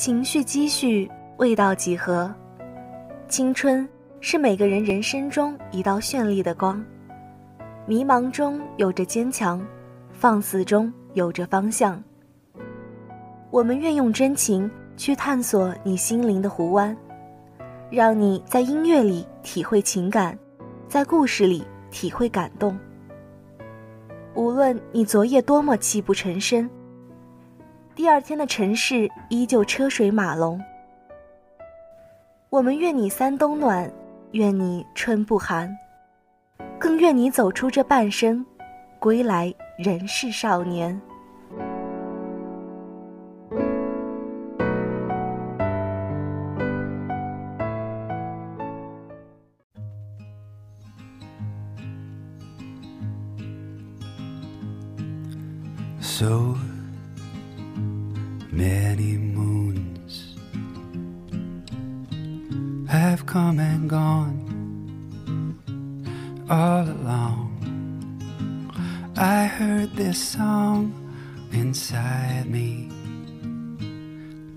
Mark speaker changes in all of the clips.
Speaker 1: 情绪积蓄，味道几何？青春是每个人人生中一道绚丽的光，迷茫中有着坚强，放肆中有着方向。我们愿用真情去探索你心灵的湖湾，让你在音乐里体会情感，在故事里体会感动。无论你昨夜多么泣不成声。第二天的城市依旧车水马龙。我们愿你三冬暖，愿你春不寒，更愿你走出这半生，归来仍是少年。
Speaker 2: So many moons have come and gone all along. I heard this song inside me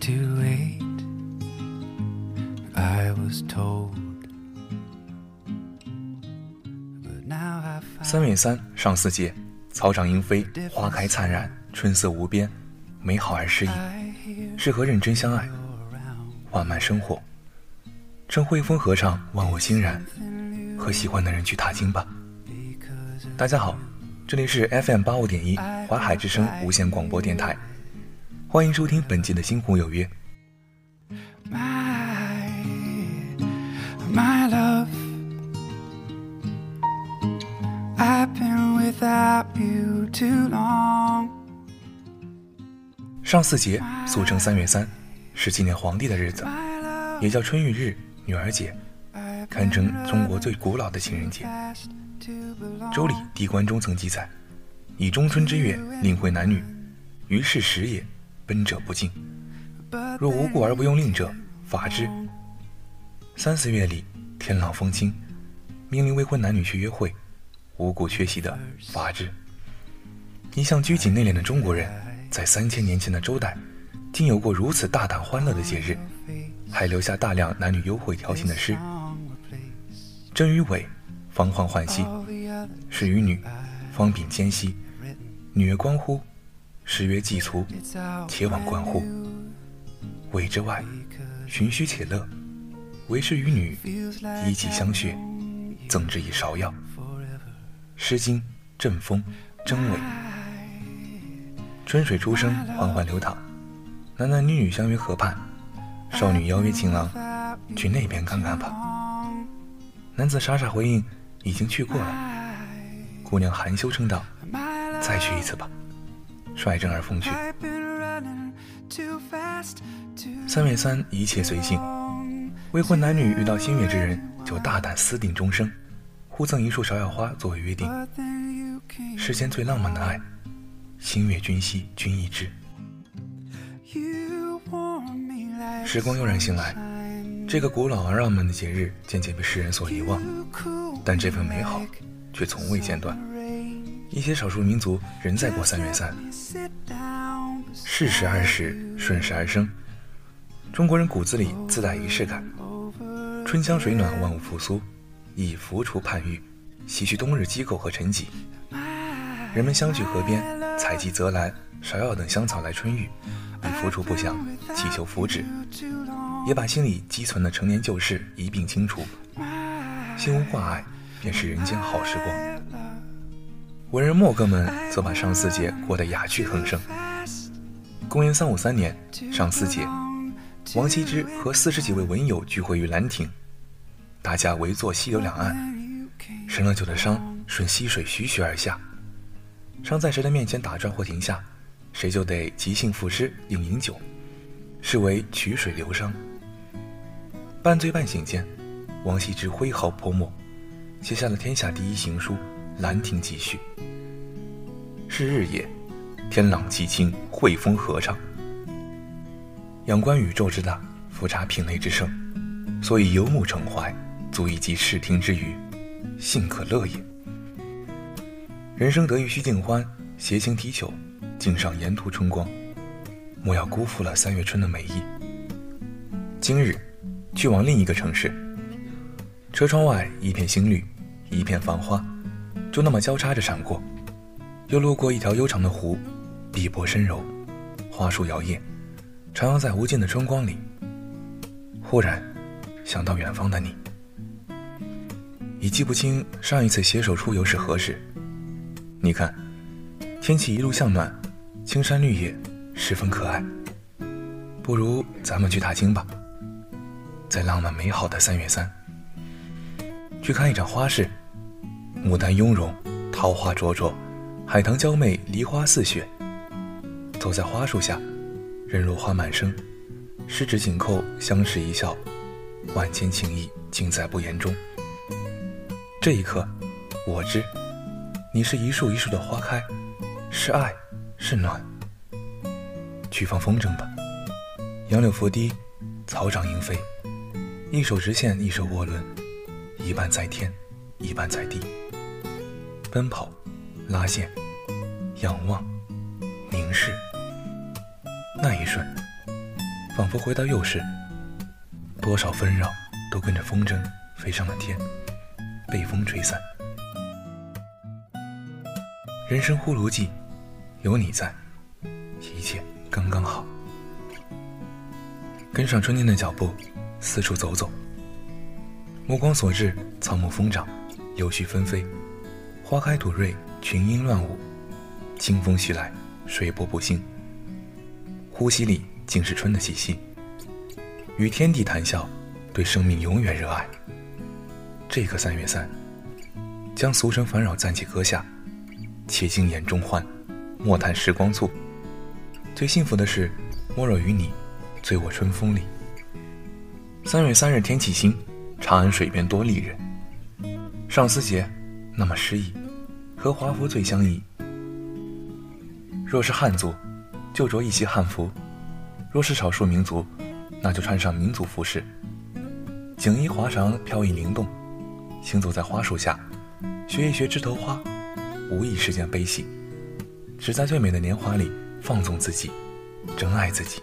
Speaker 2: to wait. I was told. But now I
Speaker 3: 三月三，上巳节，草长莺飞，花开灿烂，春色无边。 美好而诗意，适合认真相爱，缓慢生活。趁汇风合唱，万物欣然，和喜欢的人去踏青吧。大家好，这里是 FM 八五点一淮海之声无线广播电台，欢迎收听本期的《星湖有约》。上巳节，俗称三月三，是纪念皇帝的日子，也叫春浴日、女儿节，堪称中国最古老的情人节。《周礼·地官》中曾记载：“以中春之月，令会男女，于是时也，奔者不敬。若无故而不用令者，罚之。”三四月里，天朗风清，命令未婚男女去约会，无故缺席的，罚之。一向拘谨内敛的中国人。在三千年前的周代，竟有过如此大胆欢乐的节日，还留下大量男女幽会调情的诗。真与伪，方欢欢兮；是与女，方秉兼兮。女曰关乎，诗曰既卒，且往关乎。伪之外，循虚且乐；为是与女，以己相谑，赠之以芍药。《诗经·正风·真伪》。春水初生，缓缓流淌，男男女女相约河畔，少女邀约情郎，去那边看看吧。男子傻傻回应，已经去过了。姑娘含羞称道，再去一次吧，率真而风趣。三月三，一切随性。未婚男女遇到心悦之人，就大胆私定终生，互赠一束芍药花作为约定。世间最浪漫的爱。心悦君兮，君亦知。时光悠然醒来，这个古老而浪漫的节日渐渐被世人所遗忘，但这份美好却从未间断。一些少数民族仍在过三月三。适时而始，顺势而生。中国人骨子里自带仪式感。春江水暖，万物复苏，以浮除盼欲，洗去冬日饥垢和沉寂。人们相聚河边。采集泽兰、芍药等香草来春浴，以浮除不祥，祈求福祉，也把心里积存的陈年旧事一并清除。心无挂碍，便是人间好时光。文人墨客们则把上巳节过得雅趣横生。公元三五三年，上巳节，王羲之和四十几位文友聚会于兰亭，大家围坐溪流两岸，生了酒的商顺溪水徐徐而下。伤在谁的面前打转或停下，谁就得即兴赋诗应饮酒，是为曲水流觞。半醉半醒间，王羲之挥毫泼墨，写下了天下第一行书《兰亭集序》。是日也，天朗气清，惠风和畅。仰观宇宙之大，俯察品类之盛，所以游目骋怀，足以寄视听之娱，幸可乐也。人生得意须尽欢，携情提酒，敬上沿途春光。莫要辜负了三月春的美意，今日去往另一个城市。车窗外一片新绿，一片繁花，就那么交叉着闪过。又路过一条悠长的湖，碧波深柔，花树摇曳，徜徉在无尽的春光里。忽然想到远方的你，已记不清上一次携手出游是何时。你看，天气一路向暖，青山绿野，十分可爱。不如咱们去踏青吧，在浪漫美好的三月三，去看一场花市，牡丹雍容，桃花灼灼。海棠娇媚，梨花似雪。走在花树下，任落花满生，十指紧扣，相视一笑，万千情意尽在不言中。这一刻，我知，你是一树一树的花开，是爱，是暖。去放风筝吧，杨柳拂堤，草长莺飞，一手直线，一手涡轮，一半在天，一半在地，奔跑。拉线，仰望，凝视，那一瞬，仿佛回到幼时，多少纷扰都跟着风筝飞上了天，被风吹散。人生呼噜记，有你在，一切刚刚好。跟上春天的脚步，四处走走，目光所至，草木疯长，柳絮纷飞，花开吐蕊。群莺乱舞，清风徐来，水波不兴。呼吸里尽是春的气息。与天地谈笑，对生命永远热爱。这个三月三，将俗尘烦扰暂且搁下，且尽眼中欢，莫叹时光促。最幸福的是，莫若与你，醉卧春风里。三月三日天气新，长安水边多丽人。上巳节，那么诗意。和华服最相宜。若是汉族，就着一袭汉服；若是少数民族，那就穿上民族服饰。锦衣华裳，飘逸灵动，行走在花树下，学一学枝头花，无疑是件悲喜。只在最美的年华里放纵自己，珍爱自己。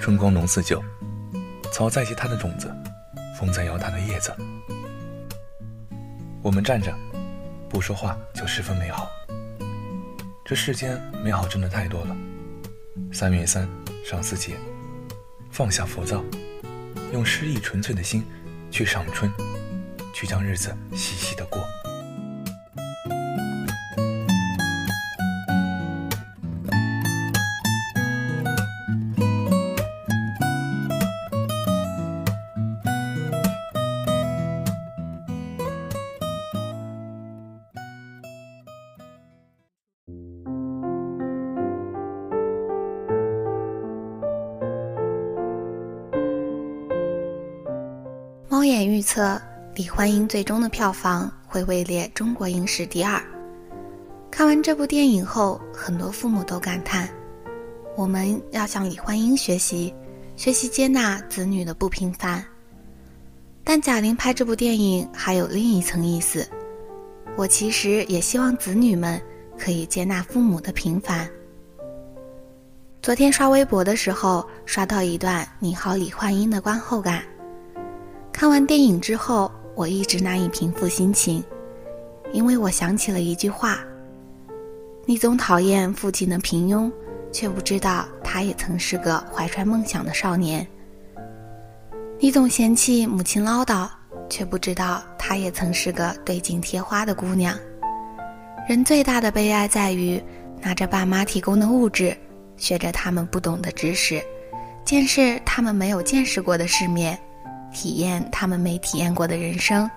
Speaker 3: 春光浓似酒，草在结它的种子，风在摇它的叶子。我们站着。不说话就十分美好。这世间美好真的太多了。三月三，上巳节，放下浮躁，用诗意纯粹的心去赏春，去将日子细细的过。
Speaker 4: 猫眼预测，《李焕英》最终的票房会位列中国影史第二。看完这部电影后，很多父母都感叹：“我们要向李焕英学习，学习接纳子女的不平凡。”但贾玲拍这部电影还有另一层意思。我其实也希望子女们可以接纳父母的平凡。昨天刷微博的时候，刷到一段“你好，李焕英”的观后感。看完电影之后，我一直难以平复心情，因为我想起了一句话：“你总讨厌父亲的平庸，却不知道他也曾是个怀揣梦想的少年；你总嫌弃母亲唠叨，却不知道她也曾是个对镜贴花的姑娘。人最大的悲哀在于，拿着爸妈提供的物质，学着他们不懂的知识，见识他们没有见识过的世面。”体验他们没体验过的人生，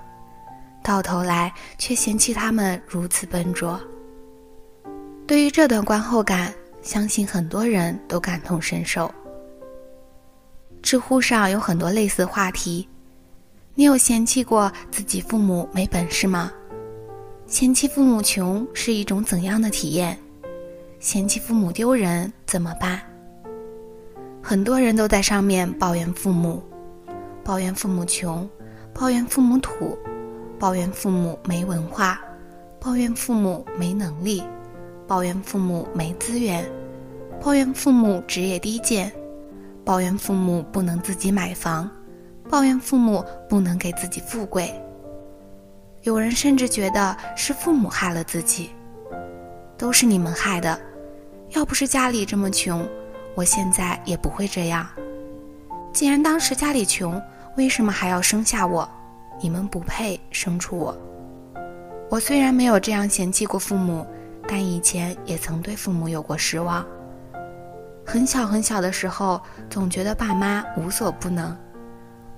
Speaker 4: 到头来却嫌弃他们如此笨拙。对于这段观后感，相信很多人都感同身受。知乎上有很多类似话题：你有嫌弃过自己父母没本事吗？嫌弃父母穷是一种怎样的体验？嫌弃父母丢人怎么办？很多人都在上面抱怨父母。抱怨父母穷，抱怨父母土，抱怨父母没文化，抱怨父母没能力，抱怨父母没资源，抱怨父母职业低贱，抱怨父母不能自己买房，抱怨父母不能给自己富贵。有人甚至觉得是父母害了自己，都是你们害的。要不是家里这么穷，我现在也不会这样。既然当时家里穷，为什么还要生下我？你们不配生出我。我虽然没有这样嫌弃过父母，但以前也曾对父母有过失望。很小很小的时候，总觉得爸妈无所不能。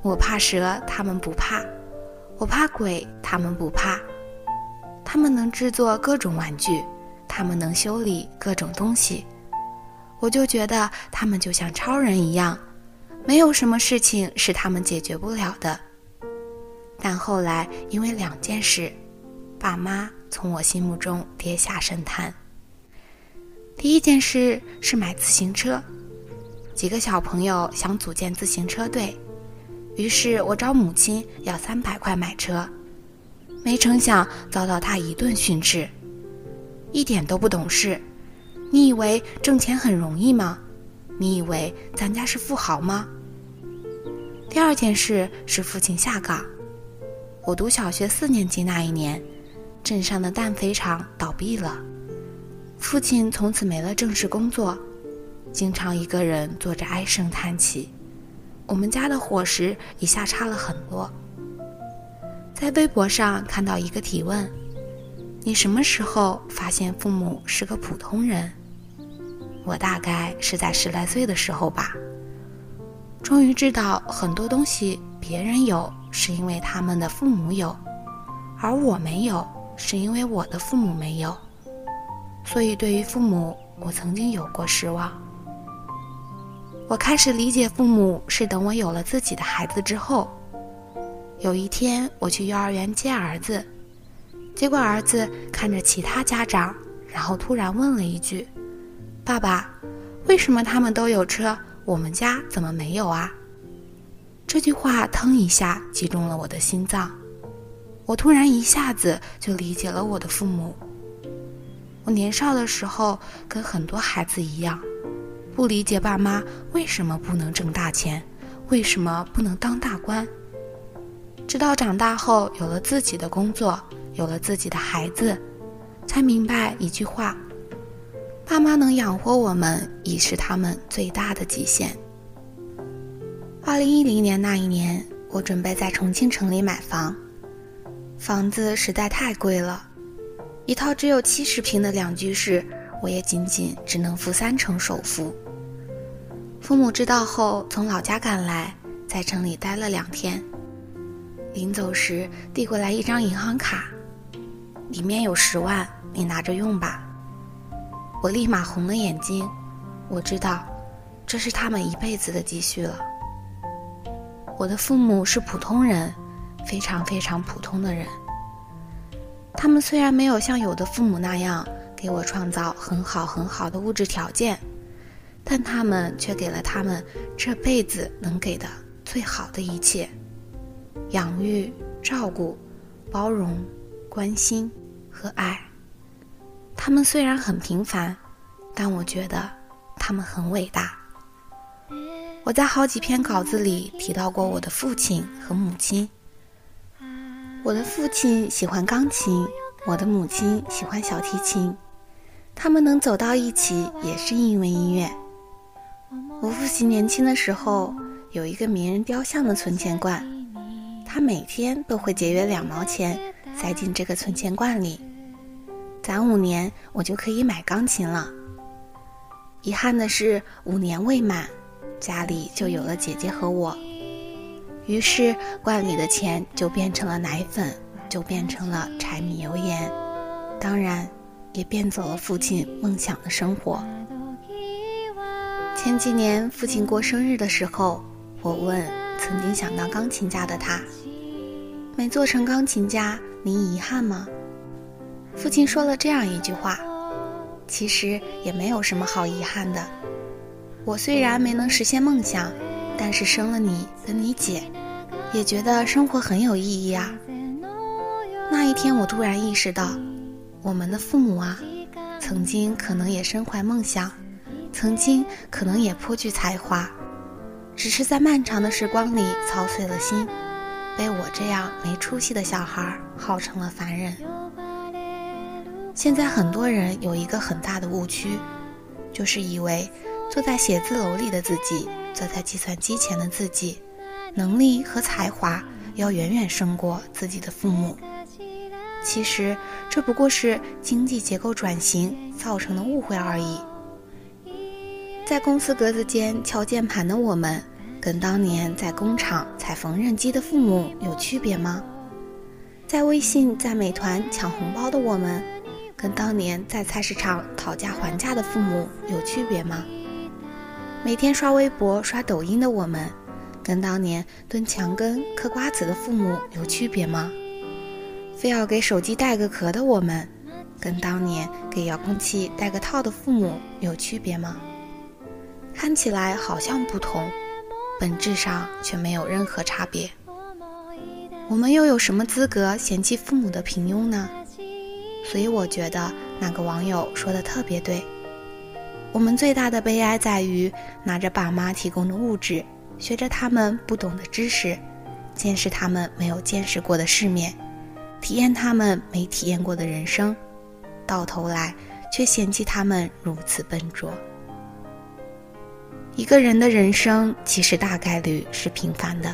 Speaker 4: 我怕蛇，他们不怕；我怕鬼，他们不怕。他们能制作各种玩具，他们能修理各种东西，我就觉得他们就像超人一样，没有什么事情是他们解决不了的。但后来因为两件事，爸妈从我心目中跌下神坛。第一件事是买自行车，几个小朋友想组建自行车队，于是我找母亲要三百块买车，没成想遭到他一顿训斥，一点都不懂事。你以为挣钱很容易吗？你以为咱家是富豪吗？第二件事是父亲下岗，我读小学四年级那一年，镇上的氮肥厂倒闭了。父亲从此没了正式工作，经常一个人坐着唉声叹气。我们家的伙食一下差了很多。在微博上看到一个提问：“你什么时候发现父母是个普通人？”我大概是在十来岁的时候吧。终于知道很多东西别人有是因为他们的父母有，而我没有是因为我的父母没有。所以，对于父母，我曾经有过失望。我开始理解父母是等我有了自己的孩子之后。有一天，我去幼儿园接儿子，结果儿子看着其他家长，然后突然问了一句：“爸爸，为什么他们都有车，我们家怎么没有啊？”这句话腾一下击中了我的心脏，我突然一下子就理解了我的父母。我年少的时候，跟很多孩子一样，不理解爸妈为什么不能挣大钱，为什么不能当大官。直到长大后有了自己的工作，有了自己的孩子，才明白一句话：爸妈能养活我们，已是他们最大的极限。二零一零年那一年，我准备在重庆城里买房，房子实在太贵了。一套只有七十平的两居室，我也仅仅只能付三成首付。父母知道后，从老家赶来，在城里待了两天。临走时，递过来一张银行卡，里面有十万，你拿着用吧。我立马红了眼睛，我知道，这是他们一辈子的积蓄了。我的父母是普通人，非常非常普通的人。他们虽然没有像有的父母那样给我创造很好很好的物质条件，但他们却给了他们这辈子能给的最好的一切：养育、照顾、包容、关心和爱。他们虽然很平凡，但我觉得他们很伟大。我在好几篇稿子里提到过我的父亲和母亲。我的父亲喜欢钢琴，我的母亲喜欢小提琴，他们能走到一起也是因为音乐。我父亲年轻的时候有一个名人雕像的存钱罐，他每天都会节约两毛钱塞进这个存钱罐里，攒五年我就可以买钢琴了。遗憾的是五年未满，家里就有了姐姐和我。于是罐里的钱就变成了奶粉，就变成了柴米油盐，当然也变走了父亲梦想的生活。前几年父亲过生日的时候，我问曾经想当钢琴家的他：“没做成钢琴家，您遗憾吗？”父亲说了这样一句话：“其实也没有什么好遗憾的。我虽然没能实现梦想。”但是生了你跟你姐，也觉得生活很有意义啊。那一天，我突然意识到，我们的父母啊，曾经可能也身怀梦想，曾经可能也颇具才华，只是在漫长的时光里操碎了心，被我这样没出息的小孩耗成了凡人。现在很多人有一个很大的误区，就是以为坐在写字楼里的自己，坐在计算机前的自己，能力和才华要远远胜过自己的父母。其实这不过是经济结构转型造成的误会而已。在公司格子间敲键盘的我们，跟当年在工厂踩缝纫机的父母有区别吗？在微信、在美团抢红包的我们，跟当年在菜市场讨价还价的父母有区别吗？每天刷微博、刷抖音的我们，跟当年蹲墙根嗑瓜子的父母有区别吗？非要给手机带个壳的我们，跟当年给遥控器带个套的父母有区别吗？看起来好像不同，本质上却没有任何差别。我们又有什么资格嫌弃父母的平庸呢？所以我觉得那个网友说的特别对。我们最大的悲哀在于拿着爸妈提供的物质，学着他们不懂的知识，见识他们没有见识过的世面，体验他们没体验过的人生，到头来却嫌弃他们如此笨拙。一个人的人生其实大概率是平凡的。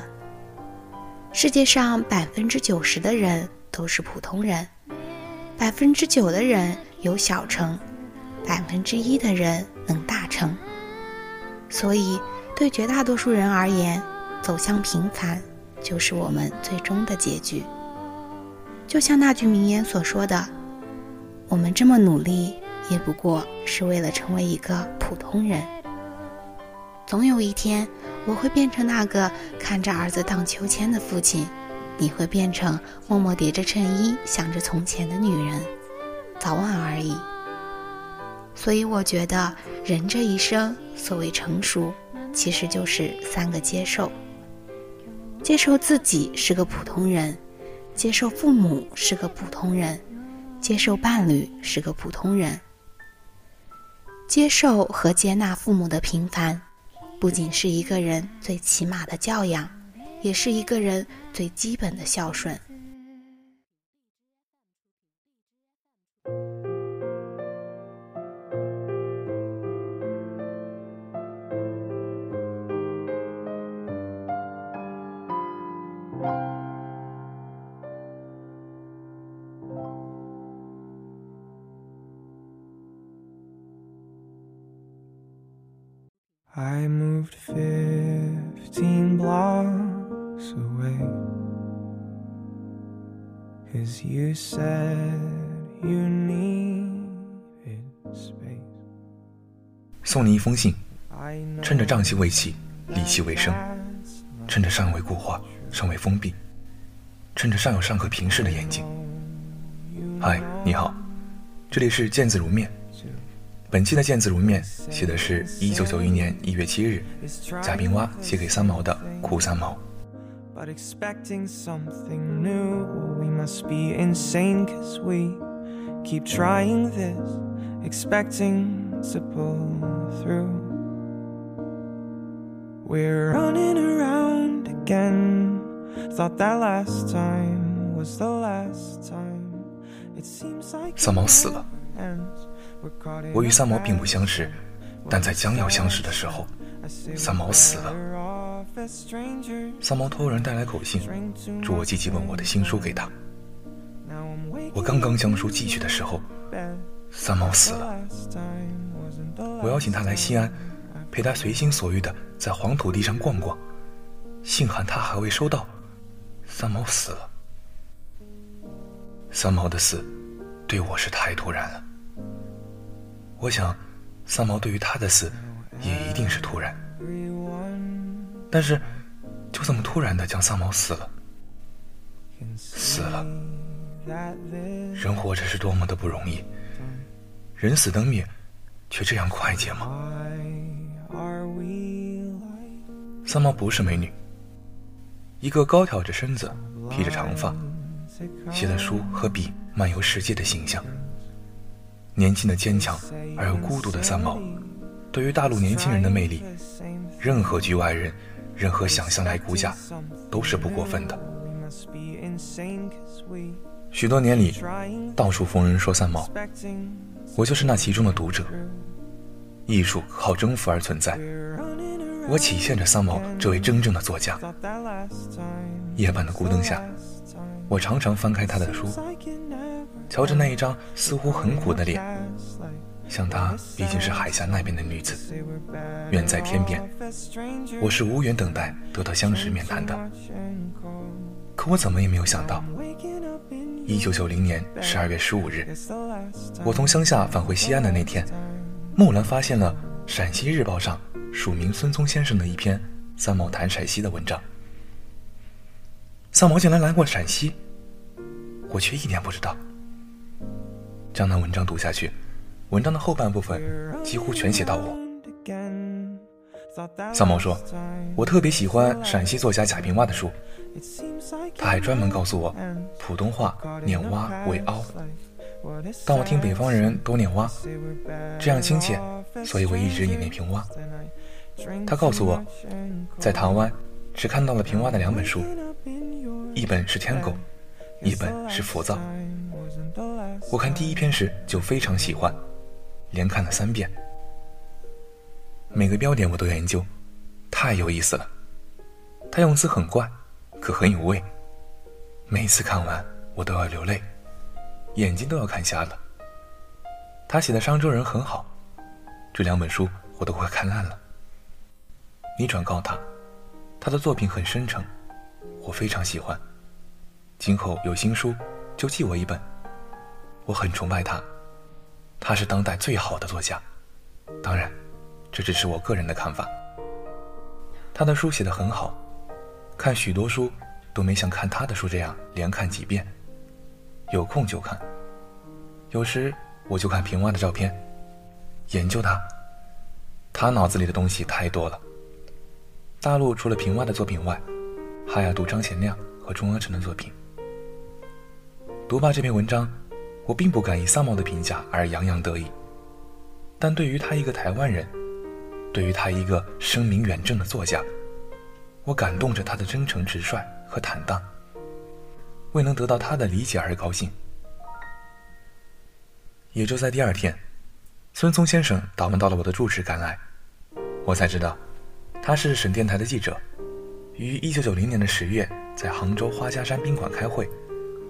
Speaker 4: 世界上百分之九十的人都是普通人，百分之九的人有小成，百分之一的人能大成。所以，对绝大多数人而言，走向平凡就是我们最终的结局。就像那句名言所说的：“我们这么努力，也不过是为了成为一个普通人。”总有一天，我会变成那个看着儿子荡秋千的父亲，你会变成默默叠着衬衣想着从前的女人，早晚而已。所以我觉得，人这一生，所谓成熟，其实就是三个接受：接受自己是个普通人，接受父母是个普通人，接受伴侣是个普通人。接受和接纳父母的平凡。不仅是一个人最起码的教养，也是一个人最基本的孝顺。
Speaker 3: 趁着瘴气未起，戾气未生，趁着尚未固化，尚未封闭，趁着尚有尚可平视的眼睛。嗨，你好，这里是见字如面。本期的见字如面写的是一九九一年一月七日，贾冰蛙写给三毛的《哭三毛》。
Speaker 2: But expecting something new, we must be insane cause we keep trying this, expecting to pull through. We're running around again. Thought that last time was the last time. It seems like
Speaker 3: 三毛死了。
Speaker 2: ends. We're caught in
Speaker 3: 我与三毛并不相识，但在将要相识的时候，三毛死了。三毛托人带来口信，祝我积极问我的新书给他。我刚刚将书寄去的时候.三毛死了。我邀.请他来西安，陪他随心所欲的在黄土地上逛逛。信函他还未收到，三毛死了。三毛的死，对我是太突然了。我想，三毛对于他的死，也一定是突然。但是，就这么突然的将三毛死了，死了。人活着是多么的不容易，人死灯灭，却这样快捷吗？三毛不是美女，一个高挑着身子、披着长发、
Speaker 2: to
Speaker 3: 写的书和笔漫游世界的形象。年轻的坚强而又孤独的三毛，对于大陆年轻人的魅力，任何局外人任何想象来估价，都是不过分的。许多年里，到处逢人说三毛，我就是那其中的读者。艺术靠征服而存在，我体现着三毛这位真正的作家。夜半的孤灯下，我常常翻开他的书，瞧着那一张似乎很苦的脸。像她毕竟是海峡那边的女子，远在天边，我是无缘等待得到相识面谈的。可我怎么也没有想到，一九九零年十二月十五日，我从乡下返回西安的那天，蓦然发现了《陕西日报》上署名孙聪先生的一篇三毛谈陕西的文章。三毛竟然来过陕西，我却一点不知道。将那文章读下去。文章的后半部分几乎全写到我。三毛说：“我特别喜欢陕西作家贾平凹的书。”他还专门告诉我，普通话念“蛙”为“凹”。当我听北方人都念“蛙”，这样亲切，所以我一直也念平蛙。他告诉我，在台湾只看到了平蛙的两本书，一本是《天狗》，一本是《浮躁》。我看第一篇时就非常喜欢。连看了三遍，每个标点我都研究，太有意思了。他用词很怪，可很有味。每次看完，我都要流泪，眼睛都要看瞎了。他写的商周人很好，这两本书我都快看烂了。你转告他，他的作品很深沉，我非常喜欢。今后有新书就寄我一本，我很崇拜他。他是当代最好的作家，当然，这只是我个人的看法。他的书写得很好，看许多书都没像看他的书这样连看几遍，有空就看。有时我就看平娃的照片，研究他。他脑子里的东西太多了。大陆除了平娃的作品外，还要读张贤亮和钟阿成的作品。读罢这篇文章。我并不敢以三毛的评价而洋洋得意，但对于他一个台湾人，对于他一个声名远震的作家，我感动着他的真诚直率和坦荡，为能得到他的理解而高兴。也就在第二天，孙聪先生打问到了我的住址赶来，我才知道，他是省电台的记者，于一九九零年的十月在杭州花家山宾馆开会，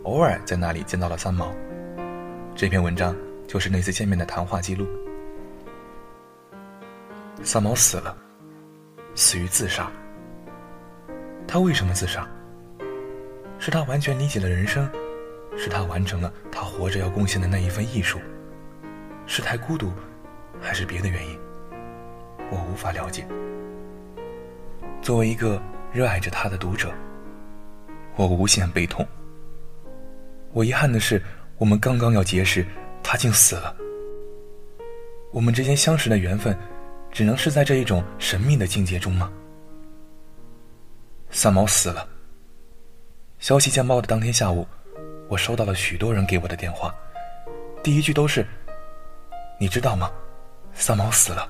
Speaker 3: 偶尔在那里见到了三毛。这篇文章就是那次见面的谈话记录。三毛死了，死于自杀。他为什么自杀？是他完全理解了人生，是他完成了他活着要贡献的那一份艺术，是太孤独，还是别的原因？我无法了解。作为一个热爱着他的读者，我无限悲痛。我遗憾的是。我们刚刚要结识，他竟死了。我们之间相识的缘分，只能是在这一种神秘的境界中吗？三毛死了。消息见报的当天下午，我收到了许多人给我的电话，第一句都是：“你知道吗？三毛死了。”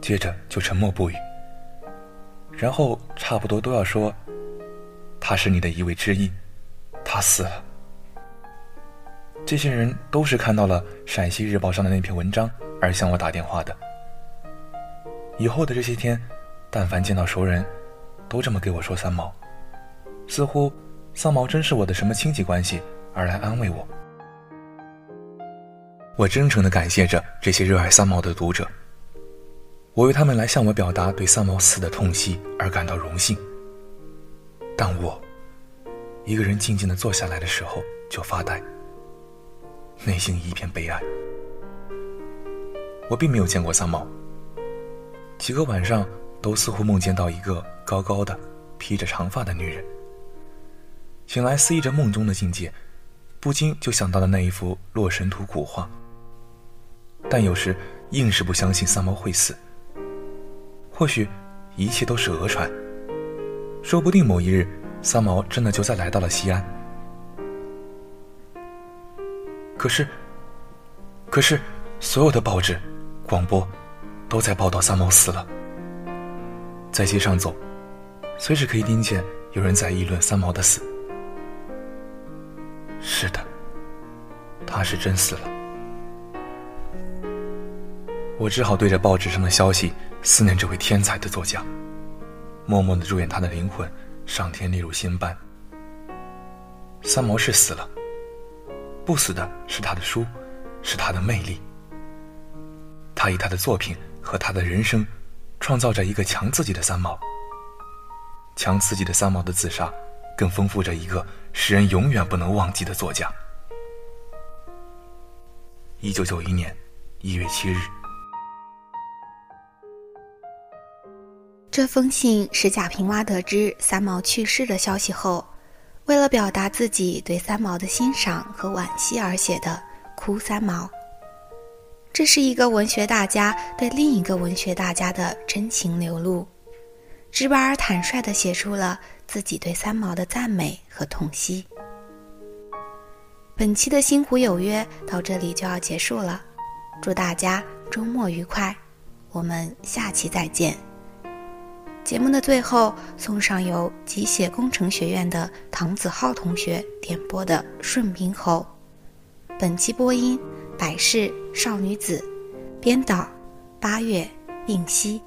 Speaker 3: 接着就沉默不语，然后差不多都要说：“他是你的一位知音，他死了。”这些人都是看到了《陕西日报》上的那篇文章而向我打电话的。以后的这些天，但凡见到熟人，都这么给我说三毛，似乎三毛真是我的什么亲戚关系而来安慰我。我真诚地感谢着这些热爱三毛的读者，我为他们来向我表达对三毛死的痛惜而感到荣幸。但我一个人静静的坐下来的时候，就发呆。内心一片悲哀。我并没有见过三毛，几个晚上都似乎梦见到一个高高的、披着长发的女人。醒来思忆着梦中的境界，不禁就想到了那一幅《洛神图》古画。但有时硬是不相信三毛会死。或许一切都是讹传，说不定某一日三毛真的就再来到了西安。可是，可是，所有的报纸、广播都在报道三毛死了。在街上走，随时可以听见有人在议论三毛的死。是的，他是真死了。我只好对着报纸上的消息思念这位天才的作家，默默的祝愿他的灵魂上天列入仙班。三毛是死了，不死的是他的书，是他的魅力。他以他的作品和他的人生。创造着一个强自己的三毛，强自己的三毛的自杀，更丰富着一个使人永远不能忘记的作家。一九九一年一月七日，
Speaker 5: 这封信是贾平凹得知三毛去世的消息后，为了表达自己对三毛的欣赏和惋惜而写的《哭三毛》。这是一个文学大家对另一个文学大家的真情流露，直白而坦率地写出了自己对三毛的赞美和痛惜。本期的《星湖有约》到这里就要结束了，祝大家周末愉快，我们下期再见。节目的最后送上由机械工程学院的唐子浩同学点播的《顺平侯》，本期播音。百事少女子，编导八月映夕。